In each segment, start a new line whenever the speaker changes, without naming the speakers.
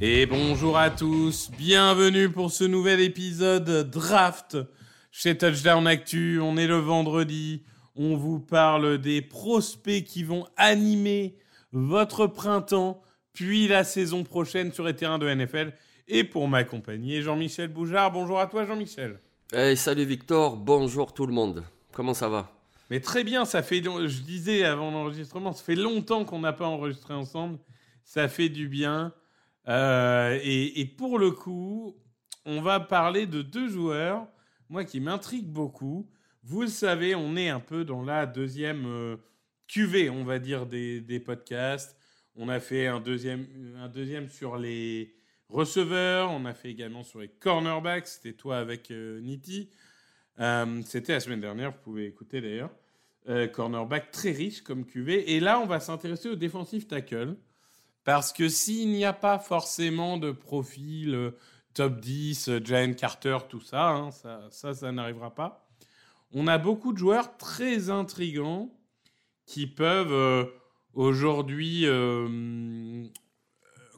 Et bonjour à tous, bienvenue pour ce nouvel épisode Draft chez Touchdown Actu. On est le vendredi, on vous parle des prospects qui vont animer votre printemps, puis la saison prochaine sur les terrains de NFL. Et pour m'accompagner, Jean-Michel Boujard. Bonjour à toi, Jean-Michel.
Hey, salut Victor, bonjour tout le monde. Comment ça va?
Mais très bien, ça fait, je disais avant l'enregistrement, ça fait longtemps qu'on n'a pas enregistré ensemble. Ça fait du bien. Euh, et, pour le coup, on va parler de deux joueurs, moi qui m'intrigue beaucoup. Vous le savez, on est un peu dans la deuxième euh, cuvée, on va dire, des, des podcasts. On a fait un deuxième, un deuxième sur les receveurs, on a fait également sur les cornerbacks, c'était toi avec euh, Nitti. Euh, c'était la semaine dernière, vous pouvez écouter d'ailleurs. Euh, cornerback très riche comme cuvée. Et là, on va s'intéresser au defensive tackle. Parce que s'il n'y a pas forcément de profil euh, top 10, euh, Jalen Carter, tout ça, hein, ça, ça, ça n'arrivera pas. On a beaucoup de joueurs très intrigants qui peuvent euh, aujourd'hui,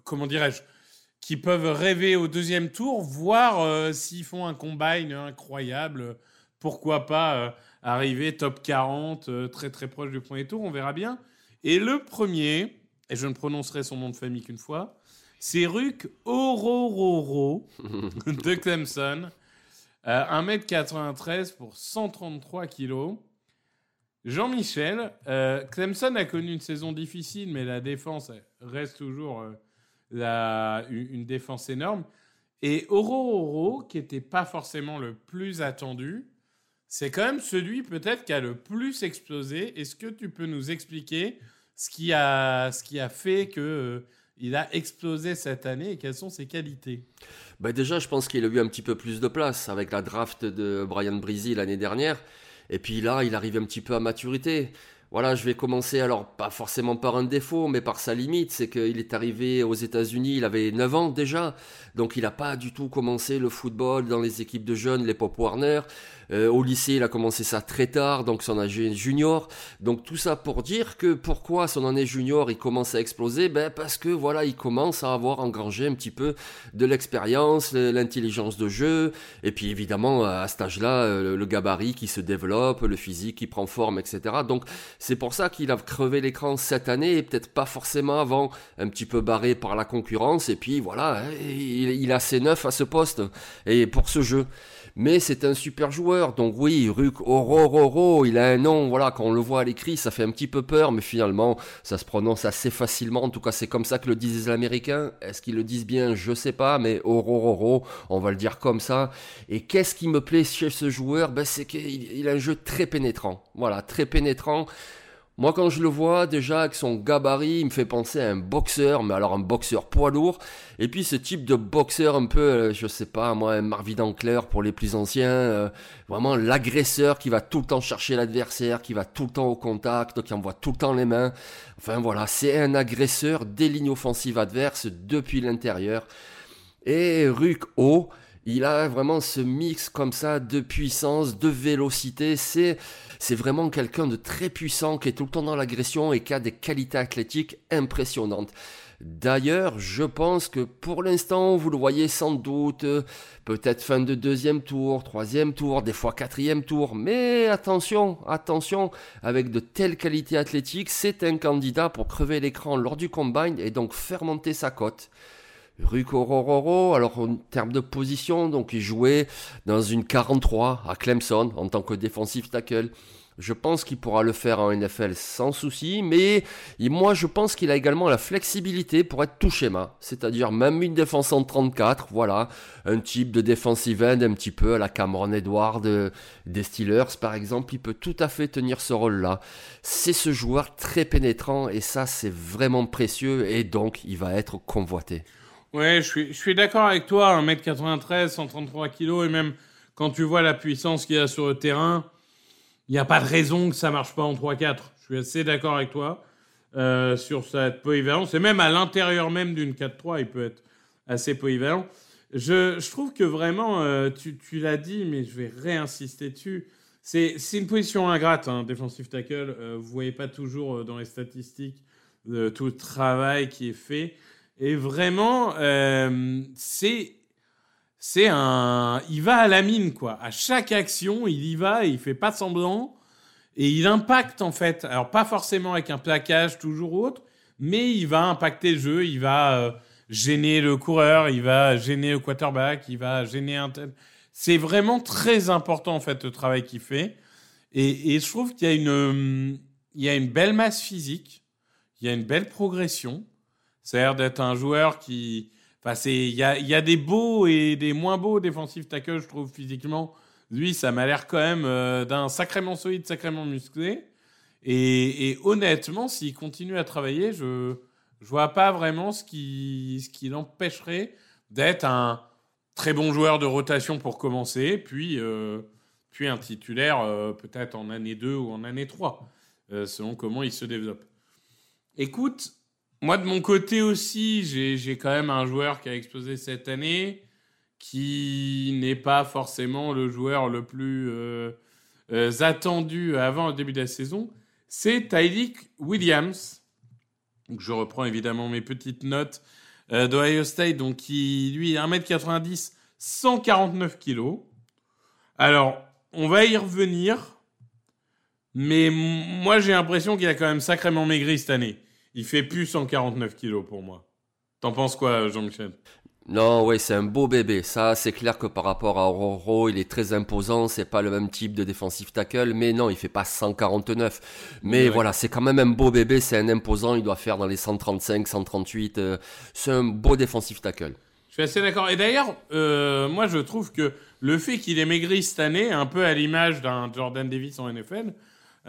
comment dirais-je, qui peuvent rêver au deuxième tour, voir s'ils font un combine incroyable, pourquoi pas euh, arriver top 40, euh, très très proche du premier tour, on verra bien. Et le premier, et je ne prononcerai son nom de famille qu'une fois, c'est Ruc Orororo de Clemson. Euh, 1m93 pour 133 kg. Jean-Michel, euh, Clemson a connu une saison difficile, mais la défense reste toujours euh, la- une, une défense énorme. Et Orororo, qui n'était pas forcément le plus attendu, c'est quand même celui peut-être qui a le plus explosé. Est-ce que tu peux nous expliquer ce qui a, ce qui a fait que euh, il a explosé cette année et quelles sont ses qualités?
Bah Déjà, je pense qu'il a eu un petit peu plus de place avec la draft de Brian Breezy l'année dernière. Et puis là, il arrive un petit peu à maturité. Voilà, je vais commencer alors pas forcément par un défaut, mais par sa limite. C'est qu'il est arrivé aux États-Unis, il avait 9 ans déjà. Donc il n'a pas du tout commencé le football dans les équipes de jeunes, les Pop Warner. Euh, au lycée, il a commencé ça très tard, donc son âge junior. Donc tout ça pour dire que pourquoi son année junior il commence à exploser? Ben parce que voilà, il commence à avoir engrangé un petit peu de l'expérience, l'intelligence de jeu, et puis évidemment à cet âge-là, euh, le gabarit qui se développe, le physique qui prend forme, etc. Donc c'est pour ça qu'il a crevé l'écran cette année et peut-être pas forcément avant, un petit peu barré par la concurrence. Et puis voilà, hein, il, il a ses neuf à ce poste et pour ce jeu mais c'est un super joueur. Donc oui, Ruc Orororo, il a un nom, voilà, quand on le voit à l'écrit, ça fait un petit peu peur, mais finalement, ça se prononce assez facilement. En tout cas, c'est comme ça que le disent les Américains. Est-ce qu'ils le disent bien? Je sais pas, mais Orororo, on va le dire comme ça. Et qu'est-ce qui me plaît chez ce joueur? Ben, C'est qu'il il a un jeu très pénétrant. Voilà, très pénétrant. Moi, quand je le vois, déjà, avec son gabarit, il me fait penser à un boxeur, mais alors un boxeur poids lourd. Et puis, ce type de boxeur un peu, euh, je sais pas, moi, un Marvin Ancler pour les plus anciens, euh, vraiment l'agresseur qui va tout le temps chercher l'adversaire, qui va tout le temps au contact, qui envoie tout le temps les mains. Enfin, voilà, c'est un agresseur des lignes offensives adverses depuis l'intérieur. Et Ruc O, il a vraiment ce mix comme ça de puissance, de vélocité. C'est, c'est vraiment quelqu'un de très puissant qui est tout le temps dans l'agression et qui a des qualités athlétiques impressionnantes. D'ailleurs, je pense que pour l'instant, vous le voyez sans doute, peut-être fin de deuxième tour, troisième tour, des fois quatrième tour. Mais attention, attention, avec de telles qualités athlétiques, c'est un candidat pour crever l'écran lors du combine et donc faire monter sa cote. Rukorororo, alors en termes de position, donc il jouait dans une 43 à Clemson en tant que défensif tackle. Je pense qu'il pourra le faire en NFL sans souci, mais moi je pense qu'il a également la flexibilité pour être tout schéma, c'est-à-dire même une défense en 34, voilà, un type de defensive end un petit peu à la Cameron Edward des Steelers par exemple, il peut tout à fait tenir ce rôle-là. C'est ce joueur très pénétrant et ça c'est vraiment précieux et donc il va être convoité.
Ouais, je suis, je suis d'accord avec toi, 1m93, 133 kg et même quand tu vois la puissance qu'il y a sur le terrain, il n'y a pas de raison que ça marche pas en 3-4. Je suis assez d'accord avec toi euh, sur cette polyvalence. Et même à l'intérieur même d'une 4-3, il peut être assez polyvalent. Je, je trouve que vraiment, euh, tu, tu l'as dit, mais je vais réinsister dessus. C'est, une position ingrate, hein, defensive tackle. Euh, vous voyez pas toujours euh, dans les statistiques de tout le travail qui est fait. Et vraiment, euh, c'est c'est un, il va à la mine quoi. À chaque action, il y va, et il fait pas semblant et il impacte en fait. Alors pas forcément avec un plaquage toujours autre, mais il va impacter le jeu, il va euh, gêner le coureur, il va gêner le quarterback, il va gêner un tel. C'est vraiment très important en fait le travail qu'il fait. Et, je trouve qu'il y a une, il y a une belle masse physique, il y a une belle progression. Ça a l'air d'être un joueur qui, Enfin, il y a, des beaux et des moins beaux défensifs tackles, je trouve, physiquement. Lui, ça m'a l'air quand même euh, d'un sacrément solide, sacrément musclé. Et, honnêtement, s'il continue à travailler, je je vois pas vraiment ce qui, ce qui l'empêcherait d'être un très bon joueur de rotation pour commencer, puis, euh, puis un titulaire euh, peut-être en année 2 ou en année 3, euh, selon comment il se développe. Écoute, moi, de mon côté aussi, j'ai quand même un joueur qui a explosé cette année, qui n'est pas forcément le joueur le plus euh, euh, attendu avant le début de la saison. C'est Tyleek Williams. Je reprends évidemment mes petites notes euh, d'Ohio State, donc qui, lui, 1m90, 149 kg. Alors, on va y revenir, mais moi, j'ai l'impression qu'il a quand même sacrément maigri cette année. Il fait plus 149 kilos pour moi. T'en penses quoi, Jean-Michel?
Non, oui, c'est un beau bébé. Ça, c'est clair que par rapport à Aurora, il est très imposant. C'est pas le même type de défensif tackle, mais non, il fait pas 149. Mais ouais. voilà, c'est quand même un beau bébé. C'est un imposant. Il doit faire dans les 135, 138. Euh, c'est un beau défensif tackle.
Je suis assez d'accord. Et d'ailleurs, euh, moi, je trouve que le fait qu'il ait maigri cette année, un peu à l'image d'un Jordan Davis en NFL,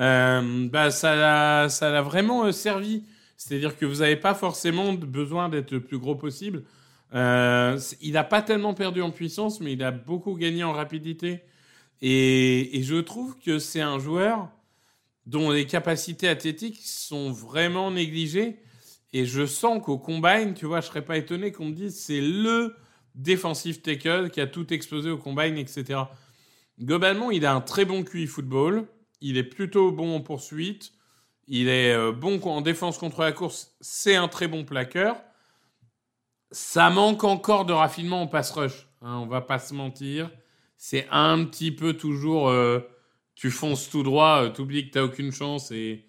euh, bah, ça l'a vraiment servi c'est-à-dire que vous n'avez pas forcément besoin d'être le plus gros possible. Euh, il n'a pas tellement perdu en puissance, mais il a beaucoup gagné en rapidité. Et, je trouve que c'est un joueur dont les capacités athlétiques sont vraiment négligées. Et je sens qu'au combine, tu vois, je serais pas étonné qu'on me dise c'est le défensif tackle qui a tout explosé au combine, etc. Globalement, il a un très bon QI football. Il est plutôt bon en poursuite. Il est euh, bon en défense contre la course. C'est un très bon plaqueur. Ça manque encore de raffinement en pass rush. Hein, on va pas se mentir. C'est un petit peu toujours. Euh, tu fonces tout droit, euh, t'oublies que t'as aucune chance et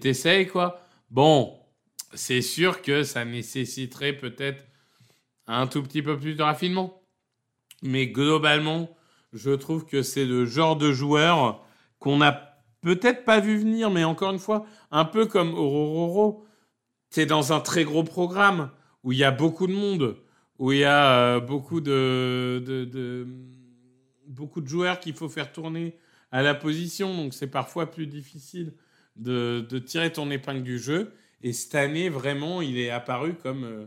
t'essayes quoi. Bon, c'est sûr que ça nécessiterait peut-être un tout petit peu plus de raffinement. Mais globalement, je trouve que c'est le genre de joueur qu'on a peut-être pas vu venir, mais encore une fois, un peu comme Orororo, c'est dans un très gros programme où il y a beaucoup de monde, où il y a euh, beaucoup de, beaucoup de joueurs qu'il faut faire tourner à la position, donc c'est parfois plus difficile de, tirer ton épingle du jeu. Et cette année, vraiment, il est apparu comme euh,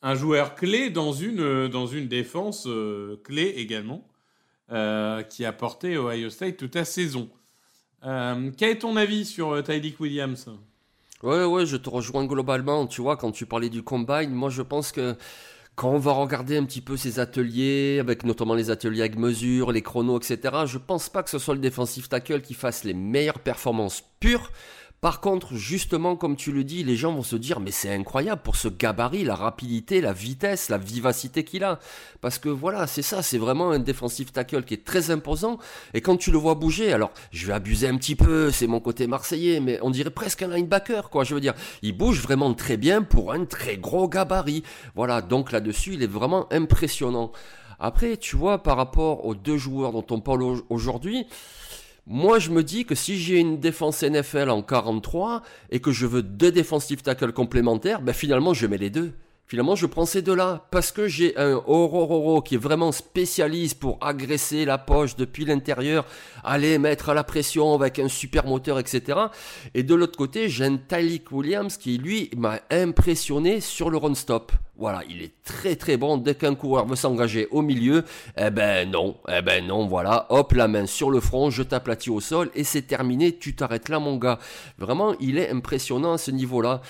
un joueur clé dans une, dans une défense euh, clé également, euh, qui a porté Ohio State toute la saison. Euh, quel est ton avis sur euh, Tyleek Williams?
Ouais, ouais, je te rejoins globalement. Tu vois, quand tu parlais du combine, moi je pense que quand on va regarder un petit peu ces ateliers, avec notamment les ateliers avec mesure, les chronos, etc., je pense pas que ce soit le défensif tackle qui fasse les meilleures performances pures. Par contre, justement, comme tu le dis, les gens vont se dire, mais c'est incroyable pour ce gabarit, la rapidité, la vitesse, la vivacité qu'il a. Parce que voilà, c'est ça, c'est vraiment un défensif tackle qui est très imposant. Et quand tu le vois bouger, alors, je vais abuser un petit peu, c'est mon côté marseillais, mais on dirait presque un linebacker, quoi. Je veux dire, il bouge vraiment très bien pour un très gros gabarit. Voilà, donc là-dessus, il est vraiment impressionnant. Après, tu vois, par rapport aux deux joueurs dont on parle aujourd'hui, Moi, je me dis que si j'ai une défense NFL en 43 et que je veux deux defensive tackles complémentaires, ben finalement, je mets les deux. Finalement, je prends ces deux-là parce que j'ai un Orororo qui est vraiment spécialiste pour agresser la poche depuis l'intérieur, aller mettre à la pression avec un super moteur, etc. Et de l'autre côté, j'ai un Tyleek Williams qui, lui, m'a impressionné sur le run-stop. Voilà, il est très très bon. Dès qu'un coureur veut s'engager au milieu, eh ben non, eh ben non, voilà, hop, la main sur le front, je t'aplatis au sol et c'est terminé, tu t'arrêtes là, mon gars. Vraiment, il est impressionnant à ce niveau-là.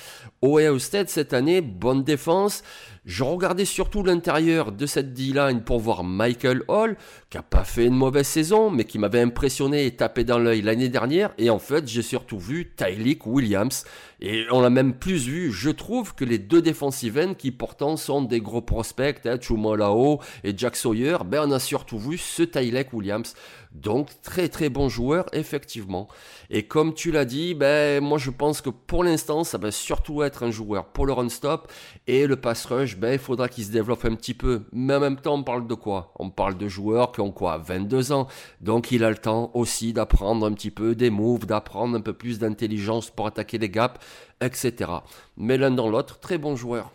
Ohio State cette année, bonne défense. Je regardais surtout l'intérieur de cette D-line pour voir Michael Hall, qui a pas fait une mauvaise saison, mais qui m'avait impressionné et tapé dans l'œil l'année dernière. Et en fait, j'ai surtout vu Tyleek Williams. Et on a même plus vu, je trouve, que les deux defensive ends qui pourtant sont des gros prospects, hein, Chumolao et Jack Sawyer, ben on a surtout vu ce Tyleek Williams. Donc très très bon joueur effectivement. Et comme tu l'as dit, ben moi je pense que pour l'instant ça va surtout être un joueur pour le run stop et le pass rush, ben il faudra qu'il se développe un petit peu. Mais en même temps on parle de quoi? On parle de joueurs qui ont quoi? 22 ans. Donc il a le temps aussi d'apprendre un petit peu des moves, d'apprendre un peu plus d'intelligence pour attaquer les gaps, etc. Mais l'un dans l'autre, très bon joueur.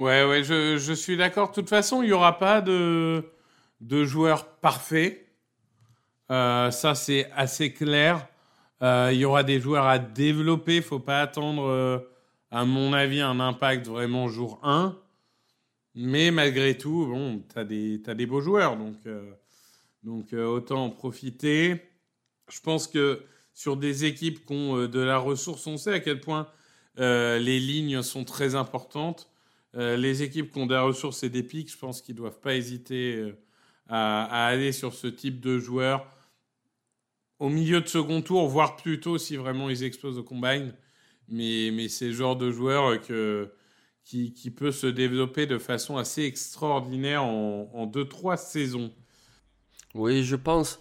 Ouais, ouais, je, je suis d'accord. De toute façon, il n'y aura pas de, de joueur parfait. Euh, ça, c'est assez clair. Euh, il y aura des joueurs à développer. Il faut pas attendre, euh, à mon avis, un impact vraiment jour 1. Mais malgré tout, bon, tu as des, des beaux joueurs. Donc, donc autant en profiter. Je pense que sur des équipes qui ont de la ressource, on sait à quel point les lignes sont très importantes. les équipes qui ont de la ressource et des pics, je pense qu'ils ne doivent pas hésiter à, aller sur ce type de joueurs au milieu de second tour, voire plutôt si vraiment ils explosent au combine. Mais, mais c'est le genre de joueur que, qui, peut se développer de façon assez extraordinaire en 2-3 saisons.
Oui, je pense.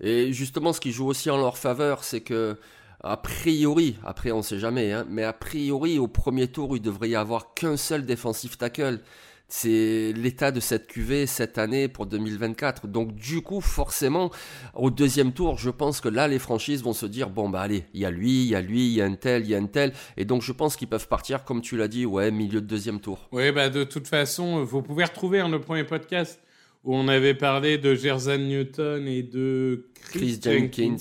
Et justement, ce qui joue aussi en leur faveur, c'est que, a priori, après on ne sait jamais, hein, mais a priori, au premier tour, il devrait y avoir qu'un seul défensif tackle c'est l'état de cette QV cette année pour 2024. Donc du coup, forcément, au deuxième tour, je pense que là, les franchises vont se dire, bon, bah allez, il y a lui, il y a lui, il y a un tel, il y a un tel. Et donc je pense qu'ils peuvent partir, comme tu l'as dit, ouais, milieu de deuxième tour.
Oui, bah de toute façon, vous pouvez retrouver le premier podcast où on avait parlé de Jerzan Newton et de Chris, Jenkins.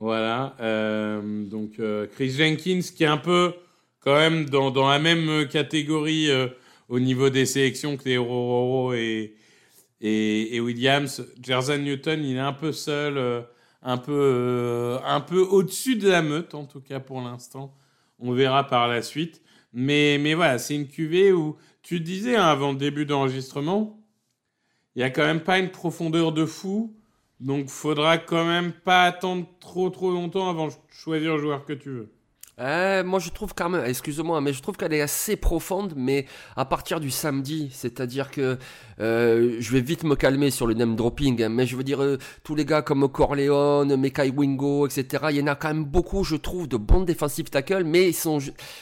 Voilà, euh, donc euh, Chris Jenkins qui est un peu quand même dans, dans la même catégorie euh, au niveau des sélections que les Roro et, et, Williams. Jerzan Newton, il est un peu seul, euh, un peu, euh, un peu au-dessus de la meute, en tout cas pour l'instant. On verra par la suite. Mais, mais voilà, c'est une cuvée où tu disais hein, avant le début d'enregistrement, il n'y a quand même pas une profondeur de fou. Donc, faudra quand même pas attendre trop trop longtemps avant de choisir le joueur que tu veux.
Euh, moi je trouve quand même, excuse-moi, mais je trouve qu'elle est assez profonde, mais à partir du samedi, c'est-à-dire que euh, je vais vite me calmer sur le name dropping, hein, mais je veux dire, euh, tous les gars comme Corleone, Mekai Wingo, etc., il y en a quand même beaucoup, je trouve, de bons defensive tackles, mais ils sont,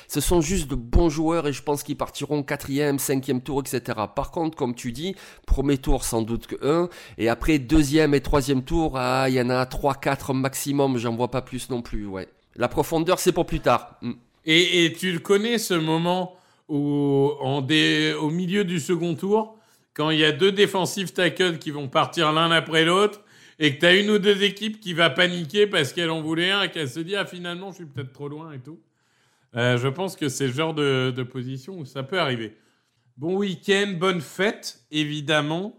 ce sont juste de bons joueurs et je pense qu'ils partiront quatrième, cinquième tour, etc. Par contre, comme tu dis, premier tour sans doute que un, et après deuxième et troisième tour, ah, il y en a trois, quatre maximum, j'en vois pas plus non plus, ouais. La profondeur, c'est pour plus tard. Mm.
Et, tu le connais, ce moment où, au milieu du second tour, quand il y a deux défensifs tackles qui vont partir l'un après l'autre, et que tu as une ou deux équipes qui va paniquer parce qu'elle en voulait un et qu'elle se dit ah finalement je suis peut-être trop loin et tout. Euh, je pense que c'est le genre de, position où ça peut arriver. Bon week-end, bonne fête évidemment.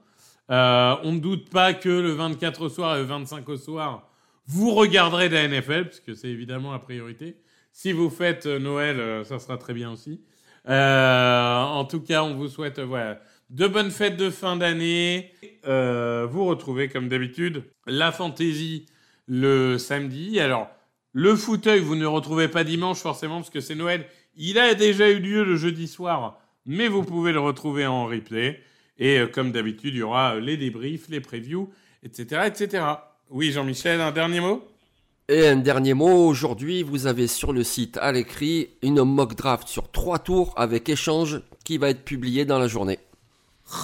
Euh, on ne doute pas que le 24 au soir et le 25 au soir, vous regarderez de la NFL, puisque c'est évidemment la priorité. Si vous faites euh, Noël, euh, ça sera très bien aussi. Euh, en tout cas, on vous souhaite voilà, de bonnes fêtes de fin d'année. vous retrouvez, comme d'habitude, la fantaisie le samedi. Alors, le fauteuil, vous ne retrouvez pas dimanche forcément, parce que c'est Noël. Il a déjà eu lieu le jeudi soir, mais vous pouvez le retrouver en replay. Et comme d'habitude, il y aura les débriefs, les previews, etc., etc. Oui, Jean-Michel, un dernier mot?
Et un dernier mot, aujourd'hui, vous avez sur le site à l'écrit une mock draft sur trois tours avec échange qui va être publié dans la journée.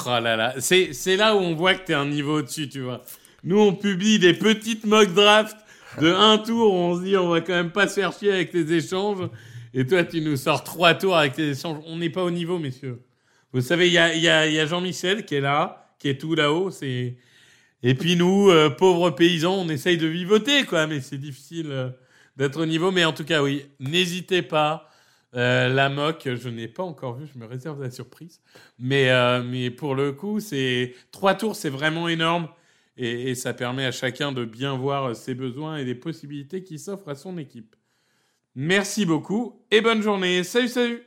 Oh là là, c'est là où on voit que tu es un niveau au-dessus, tu vois. Nous, on publie des petites mock drafts de un tour où on se dit on va quand même pas se faire chier avec tes échanges. Et toi, tu nous sors trois tours avec tes échanges. On n'est pas au niveau, messieurs. Vous savez, il y a, y a, y a Jean-Michel qui est là, qui est tout là-haut. C'est et puis nous, euh, pauvres paysans, on essaye de vivoter, quoi. Mais c'est difficile euh, d'être au niveau. Mais en tout cas, oui, n'hésitez pas. Euh, la moque, je n'ai pas encore vu, je me réserve la surprise. Mais, mais pour le coup, c'est trois tours, c'est vraiment énorme. Et, et, ça permet à chacun de bien voir ses besoins et les possibilités qui s'offrent à son équipe. Merci beaucoup et bonne journée. Salut, salut